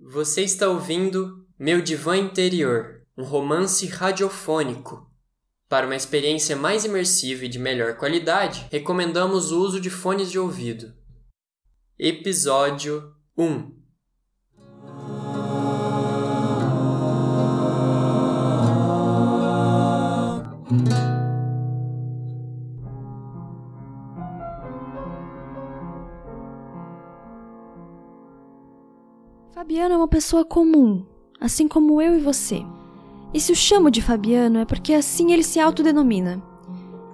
Você está ouvindo Meu Divã Interior, um romance radiofônico. Para uma experiência mais imersiva e de melhor qualidade, recomendamos o uso de fones de ouvido. Episódio 1 Fabiano é uma pessoa comum, assim como eu e você. E se o chamo de Fabiano é porque assim ele se autodenomina.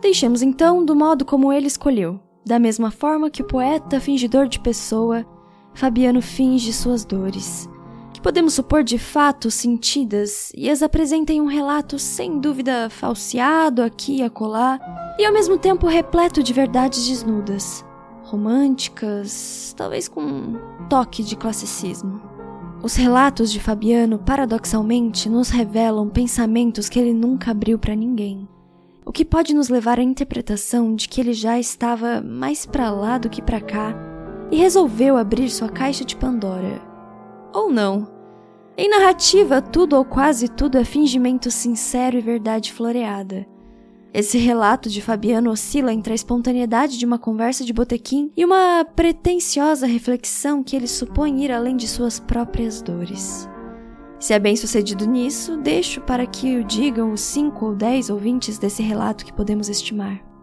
Deixemos então do modo como ele escolheu. Da mesma forma que o poeta fingidor de pessoa, Fabiano finge suas dores, que podemos supor de fato sentidas e as apresenta em um relato sem dúvida falseado aqui e acolá, e ao mesmo tempo repleto de verdades desnudas, românticas, talvez com um toque de classicismo. Os relatos de Fabiano, paradoxalmente, nos revelam pensamentos que ele nunca abriu para ninguém. O que pode nos levar à interpretação de que ele já estava mais para lá do que para cá e resolveu abrir sua caixa de Pandora. Ou não. Em narrativa, tudo ou quase tudo é fingimento sincero e verdade floreada. Esse relato de Fabiano oscila entre a espontaneidade de uma conversa de botequim e uma pretensiosa reflexão que ele supõe ir além de suas próprias dores. Se é bem sucedido nisso, deixo para que o digam os cinco ou dez ouvintes desse relato que podemos estimar.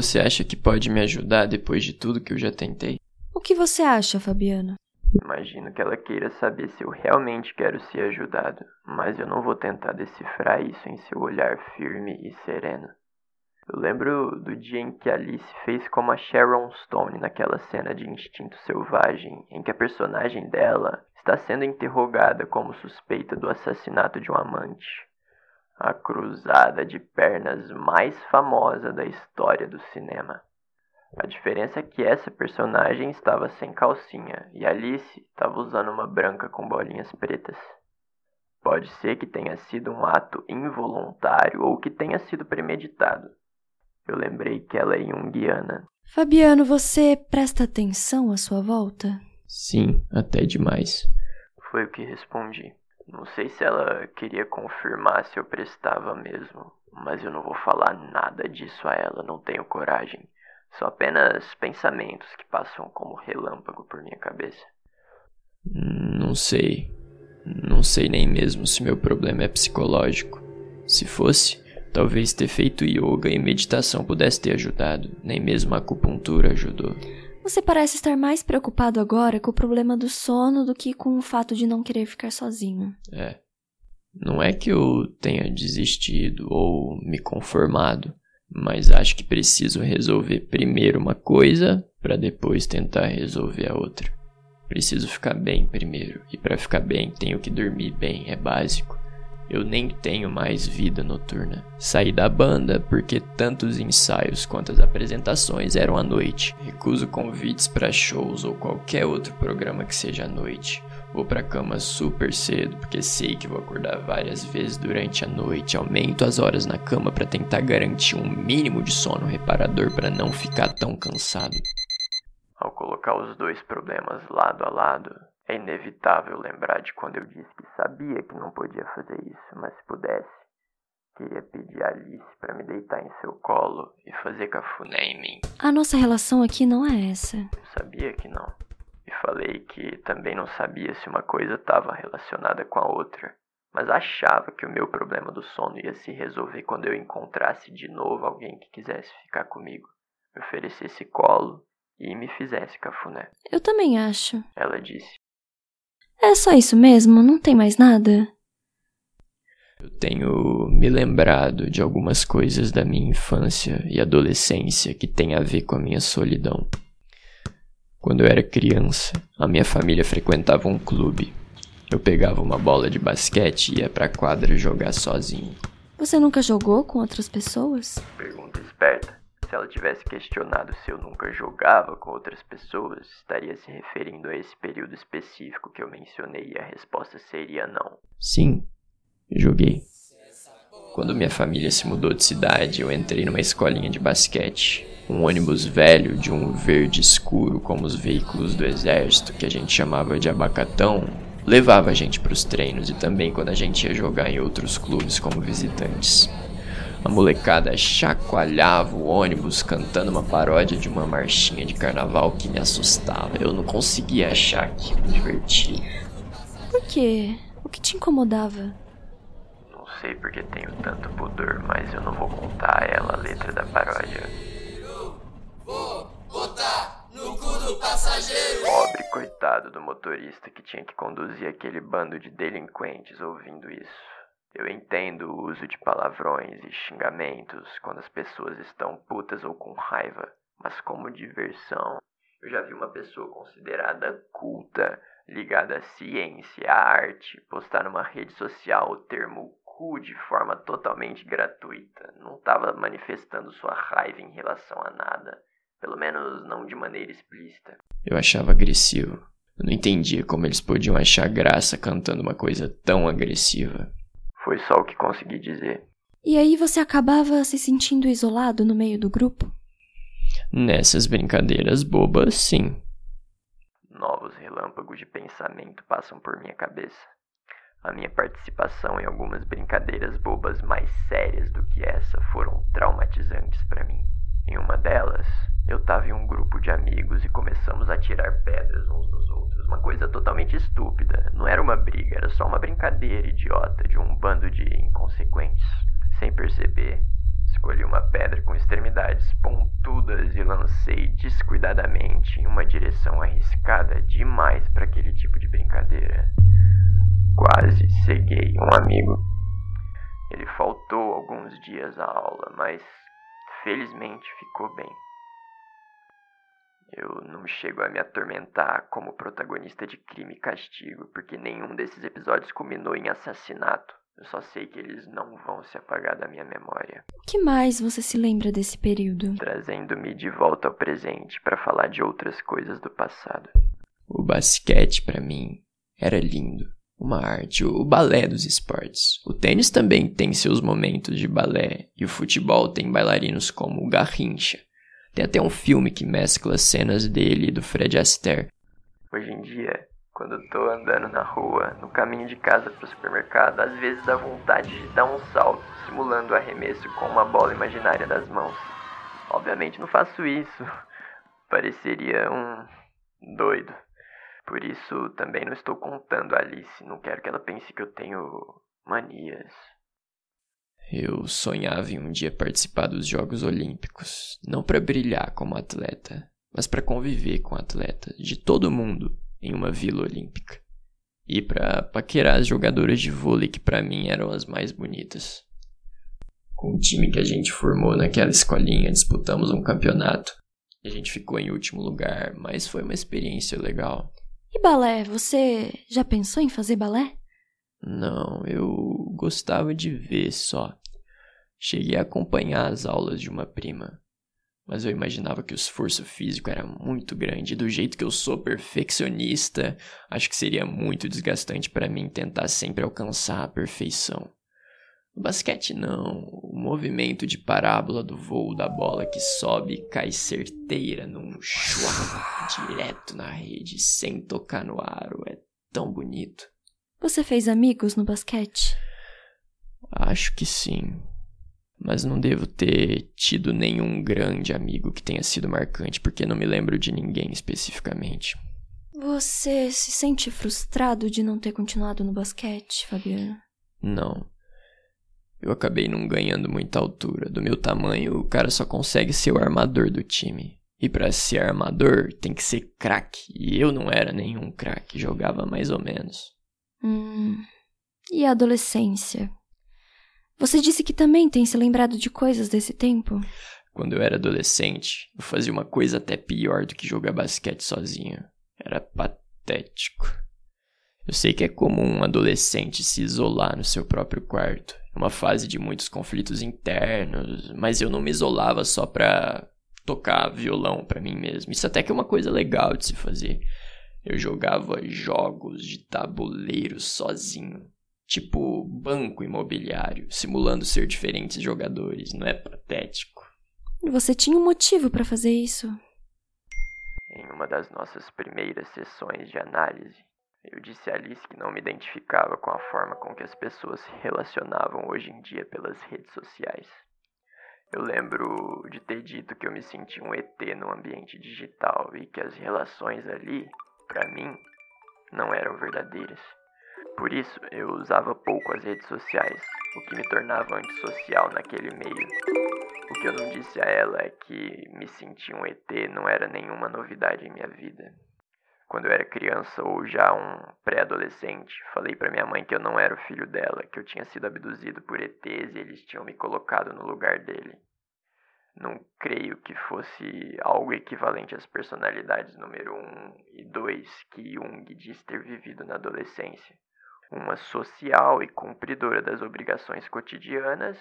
Você acha que pode me ajudar depois de tudo que eu já tentei? O que você acha, Fabiano? Imagino que ela queira saber se eu realmente quero ser ajudado, mas eu não vou tentar decifrar isso em seu olhar firme e sereno. Eu lembro do dia em que Alice fez como a Sharon Stone naquela cena de Instinto Selvagem, em que a personagem dela está sendo interrogada como suspeita do assassinato de um amante a cruzada de pernas mais famosa da história do cinema. A diferença é que essa personagem estava sem calcinha e Alice estava usando uma branca com bolinhas pretas. Pode ser que tenha sido um ato involuntário ou que tenha sido premeditado. Eu lembrei que ela é junguiana. Fabiano, você presta atenção à sua volta? Sim, até demais. Foi o que respondi. Não sei se ela queria confirmar se eu prestava mesmo, mas eu não vou falar nada disso a ela, não tenho coragem. São apenas pensamentos que passam como relâmpago por minha cabeça. Não sei. Não sei nem mesmo se meu problema é psicológico. Se fosse, talvez ter feito yoga e meditação pudesse ter ajudado. Nem mesmo a acupuntura ajudou. Você parece estar mais preocupado agora com o problema do sono do que com o fato de não querer ficar sozinho. É. Não é que eu tenha desistido ou me conformado, mas acho que preciso resolver primeiro uma coisa para depois tentar resolver a outra. Preciso ficar bem primeiro, e para ficar bem tenho que dormir bem, é básico. Eu nem tenho mais vida noturna. Saí da banda porque tantos ensaios quanto as apresentações eram à noite. Recuso convites para shows ou qualquer outro programa que seja à noite. Vou pra cama super cedo porque sei que vou acordar várias vezes durante a noite. Aumento as horas na cama para tentar garantir um mínimo de sono reparador para não ficar tão cansado. Ao colocar os dois problemas lado a lado, é inevitável lembrar de quando eu disse que sabia que não podia fazer isso, mas se pudesse, queria pedir a Alice para me deitar em seu colo e fazer cafuné em mim. A nossa relação aqui não é essa. Sabia que não. E falei que também não sabia se uma coisa estava relacionada com a outra, mas achava que o meu problema do sono ia se resolver quando eu encontrasse de novo alguém que quisesse ficar comigo, me oferecesse colo e me fizesse cafuné. Eu também acho. Ela disse. É só isso mesmo? Não tem mais nada? Eu tenho me lembrado de algumas coisas da minha infância e adolescência que têm a ver com a minha solidão. Quando eu era criança, a minha família frequentava um clube. Eu pegava uma bola de basquete e ia pra quadra jogar sozinho. Você nunca jogou com outras pessoas? Pergunta esperta. Se ela tivesse questionado se eu nunca jogava com outras pessoas, estaria se referindo a esse período específico que eu mencionei e a resposta seria não. Sim, Joguei. Quando minha família se mudou de cidade, eu entrei numa escolinha de basquete. Um ônibus velho de um verde escuro, como os veículos do exército, que a gente chamava de abacatão, levava a gente para os treinos e também quando a gente ia jogar em outros clubes como visitantes. A molecada chacoalhava o ônibus cantando uma paródia de uma marchinha de carnaval que me assustava. Eu não conseguia achar aquilo divertido. Por quê? O que te incomodava? Não sei porque tenho tanto pudor, mas eu não vou contar a ela a letra da paródia. Eu vou botar no cu do passageiro! Pobre coitado do motorista que tinha que conduzir aquele bando de delinquentes ouvindo isso. Eu entendo o uso de palavrões e xingamentos quando as pessoas estão putas ou com raiva, mas como diversão, eu já vi uma pessoa considerada culta, ligada à ciência, à arte, postar numa rede social o termo cu de forma totalmente gratuita. Não estava manifestando sua raiva em relação a nada, pelo menos não de maneira explícita. Eu achava agressivo. Eu não entendia como eles podiam achar graça cantando uma coisa tão agressiva. Foi só o que consegui dizer. E aí você acabava se sentindo isolado no meio do grupo? Nessas brincadeiras bobas, sim. Novos relâmpagos de pensamento passam por minha cabeça. A minha participação em algumas brincadeiras bobas mais sérias do que essa foram traumatizantes para mim. Em uma delas, eu estava em um grupo de amigos e começamos a tirar pedras uns nos outros. Uma coisa totalmente estúpida. Não era uma briga, era só uma brincadeira idiota de um bando de inconsequentes. Sem perceber, escolhi uma pedra com extremidades pontudas e lancei descuidadamente em uma direção arriscada demais para aquele tipo de brincadeira. Quase ceguei um amigo. Ele faltou alguns dias à aula, mas felizmente ficou bem. Eu não chego a me atormentar como protagonista de crime e castigo, porque nenhum desses episódios culminou em assassinato. Eu só sei que eles não vão se apagar da minha memória. O que mais você se lembra desse período? Trazendo-me de volta ao presente para falar de outras coisas do passado. O basquete para mim era lindo, uma arte, o balé dos esportes. O tênis também tem seus momentos de balé e o futebol tem bailarinos como o Garrincha. Tem até um filme que mescla cenas dele e do Fred Astaire. Hoje em dia, quando eu tô andando na rua, no caminho de casa pro supermercado, às vezes dá vontade de dar um salto, simulando o arremesso com uma bola imaginária das mãos. Obviamente não faço isso. Pareceria um doido. Por isso também não estou contando a Alice, não quero que ela pense que eu tenho manias. Eu sonhava em um dia participar dos Jogos Olímpicos, não para brilhar como atleta, mas para conviver com atletas de todo mundo em uma vila olímpica. E para paquerar as jogadoras de vôlei que para mim eram as mais bonitas. Com o time que a gente formou naquela escolinha, disputamos um campeonato. A gente ficou em último lugar, mas foi uma experiência legal. E balé, você já pensou em fazer balé? Não, eu gostava de ver só. Cheguei a acompanhar as aulas de uma prima, mas eu imaginava que o esforço físico era muito grande. Do jeito que eu sou perfeccionista, acho que seria muito desgastante para mim tentar sempre alcançar a perfeição. Basquete não, o movimento de parábola do voo da bola que sobe e cai certeira num chuá direto na rede sem tocar no aro é tão bonito. Você fez amigos no basquete? Acho que sim. Mas não devo ter tido nenhum grande amigo que tenha sido marcante, porque não me lembro de ninguém especificamente. Você se sente frustrado de não ter continuado no basquete, Fabiano? Não. Eu acabei não ganhando muita altura. Do meu tamanho, o cara só consegue ser o armador do time. E para ser armador, tem que ser craque. E eu não era nenhum craque, jogava mais ou menos. Hum. E a adolescência? Você disse que também tem se lembrado de coisas desse tempo? Quando eu era adolescente, eu fazia uma coisa até pior do que jogar basquete sozinho. Era patético. Eu sei que é comum um adolescente se isolar no seu próprio quarto. É uma fase de muitos conflitos internos, mas eu não me isolava só pra tocar violão para mim mesmo. Isso até que é uma coisa legal de se fazer. Eu jogava jogos de tabuleiro sozinho. Tipo banco imobiliário, simulando ser diferentes jogadores, não é patético? Você tinha um motivo para fazer isso. Em uma das nossas primeiras sessões de análise, eu disse a Alice que não me identificava com a forma com que as pessoas se relacionavam hoje em dia pelas redes sociais. Eu lembro de ter dito que eu me sentia um ET no ambiente digital e que as relações ali, para mim, não eram verdadeiras. Por isso, eu usava pouco as redes sociais, o que me tornava antissocial naquele meio. O que eu não disse a ela é que me sentir um ET não era nenhuma novidade em minha vida. Quando eu era criança ou já um pré-adolescente, falei para minha mãe que eu não era o filho dela, que eu tinha sido abduzido por ETs e eles tinham me colocado no lugar dele. Não creio que fosse algo equivalente às personalidades número 1 um e 2 que Jung diz ter vivido na adolescência. Uma social e cumpridora das obrigações cotidianas,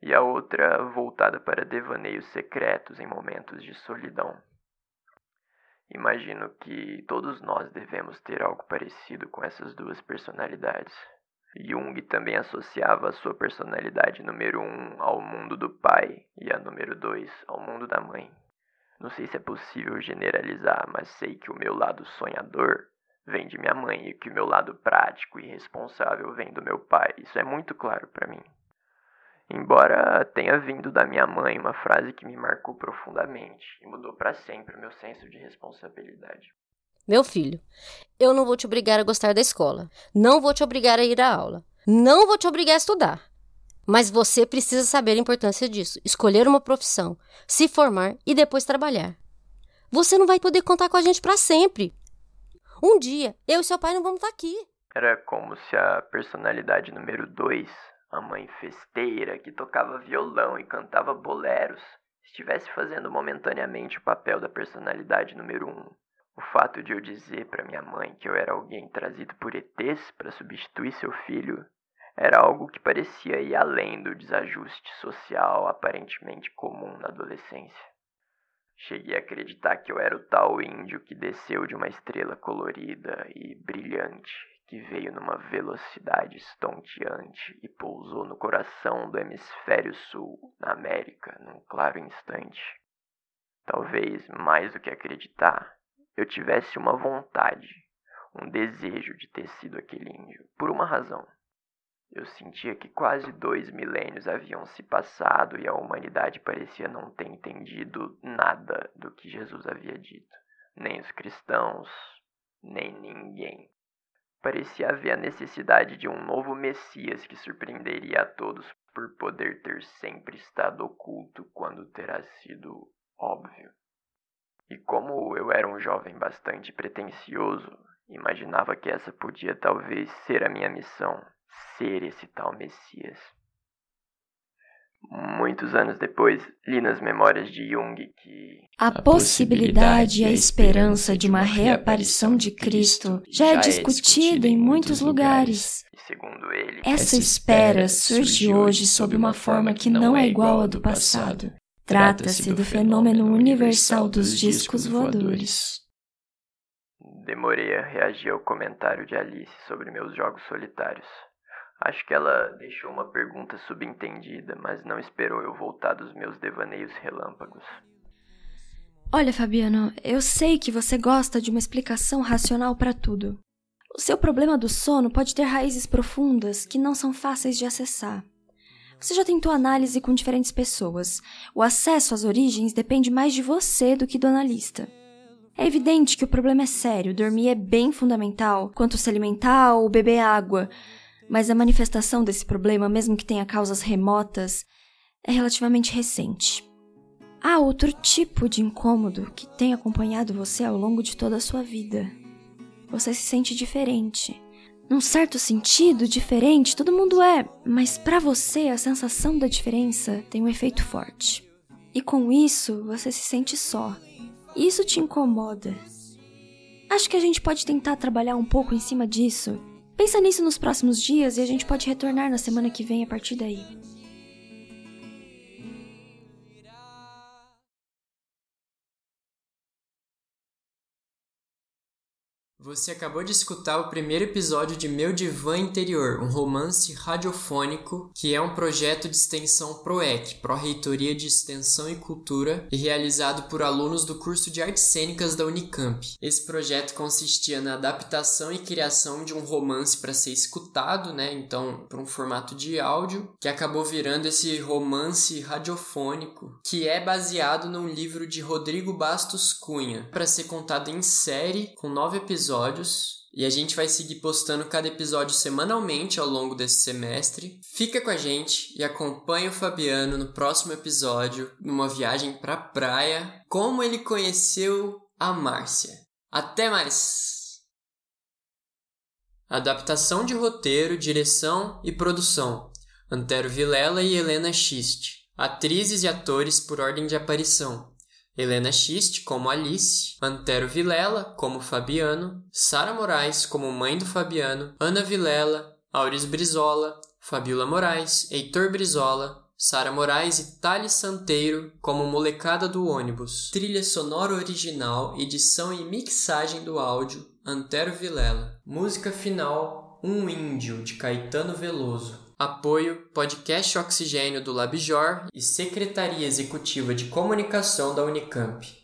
e a outra voltada para devaneios secretos em momentos de solidão. Imagino que todos nós devemos ter algo parecido com essas duas personalidades. Jung também associava a sua personalidade número um ao mundo do pai e a número dois ao mundo da mãe. Não sei se é possível generalizar, mas sei que o meu lado sonhador vem de minha mãe e que o meu lado prático e responsável vem do meu pai. Isso é muito claro para mim. Embora tenha vindo da minha mãe uma frase que me marcou profundamente e mudou para sempre o meu senso de responsabilidade. Meu filho, eu não vou te obrigar a gostar da escola. Não vou te obrigar a ir à aula. Não vou te obrigar a estudar. Mas você precisa saber a importância disso. Escolher uma profissão, se formar e depois trabalhar. Você não vai poder contar com a gente para sempre. Um dia, eu e seu pai não vamos estar aqui. Era como se a personalidade número 2 a mãe festeira que tocava violão e cantava boleros estivesse fazendo momentaneamente o papel da personalidade número um. O fato de eu dizer para minha mãe que eu era alguém trazido por ETs para substituir seu filho era algo que parecia ir além do desajuste social aparentemente comum na adolescência. Cheguei a acreditar que eu era o tal índio que desceu de uma estrela colorida e brilhante que veio numa velocidade estonteante e pousou no coração do hemisfério sul, na América, num claro instante. Talvez, mais do que acreditar, eu tivesse uma vontade, um desejo de ter sido aquele índio, por uma razão. Eu sentia que quase dois milênios haviam se passado e a humanidade parecia não ter entendido nada do que Jesus havia dito. Nem os cristãos, nem ninguém. Parecia haver a necessidade de um novo Messias que surpreenderia a todos por poder ter sempre estado oculto quando terá sido óbvio. E como eu era um jovem bastante pretensioso, imaginava que essa podia talvez ser a minha missão, ser esse tal Messias. Muitos anos depois, li nas memórias de Jung que a possibilidade e a esperança de uma reaparição de Cristo já é discutida em muitos lugares. Segundo ele, essa espera surge hoje sob uma forma que não é igual à do passado. Trata-se do fenômeno universal dos discos voadores. Demorei a reagir ao comentário de Alice sobre meus jogos solitários. Acho que ela deixou uma pergunta subentendida, mas não esperou eu voltar dos meus devaneios relâmpagos. Olha, Fabiano, eu sei que você gosta de uma explicação racional para tudo. O seu problema do sono pode ter raízes profundas que não são fáceis de acessar. Você já tentou análise com diferentes pessoas. O acesso às origens depende mais de você do que do analista. É evidente que o problema é sério, dormir é bem fundamental, quanto se alimentar ou beber água, mas a manifestação desse problema, mesmo que tenha causas remotas, é relativamente recente. Há outro tipo de incômodo que tem acompanhado você ao longo de toda a sua vida. Você se sente diferente. Num certo sentido, diferente, todo mundo é, mas para você a sensação da diferença tem um efeito forte. E com isso, você se sente só. E isso te incomoda. Acho que a gente pode tentar trabalhar um pouco em cima disso Pensa nisso nos próximos dias e a gente pode retornar na semana que vem a partir daí. Você acabou de escutar o primeiro episódio de Meu Divã Interior, um romance radiofônico que é um projeto de extensão PROEC, Pró-Reitoria de Extensão e Cultura, e realizado por alunos do curso de Artes Cênicas da Unicamp. Esse projeto consistia na adaptação e criação de um romance para ser escutado, né? Então, para um formato de áudio, que acabou virando esse romance radiofônico, que é baseado num livro de Rodrigo Bastos Cunha, para ser contado em série com nove episódios episódios e a gente vai seguir postando cada episódio semanalmente ao longo desse semestre. Fica com a gente e acompanha o Fabiano no próximo episódio, numa viagem pra praia, como ele conheceu a Márcia. Até mais! Adaptação de roteiro, direção e produção: Antero Vilela e Helena Schist. Atrizes e atores por ordem de aparição: Helena Schist como Alice, Antero Vilela como Fabiano, Sara Moraes como mãe do Fabiano, Ana Vilela, Auris Brizola, Fabiola Moraes, Heitor Brizola, Sara Moraes e Thales Santeiro como molecada do ônibus. Trilha sonora original, edição e mixagem do áudio, Antero Vilela. Música final, Um Índio, de Caetano Veloso. Apoio Podcast Oxigênio do Labjor e Secretaria Executiva de Comunicação da Unicamp.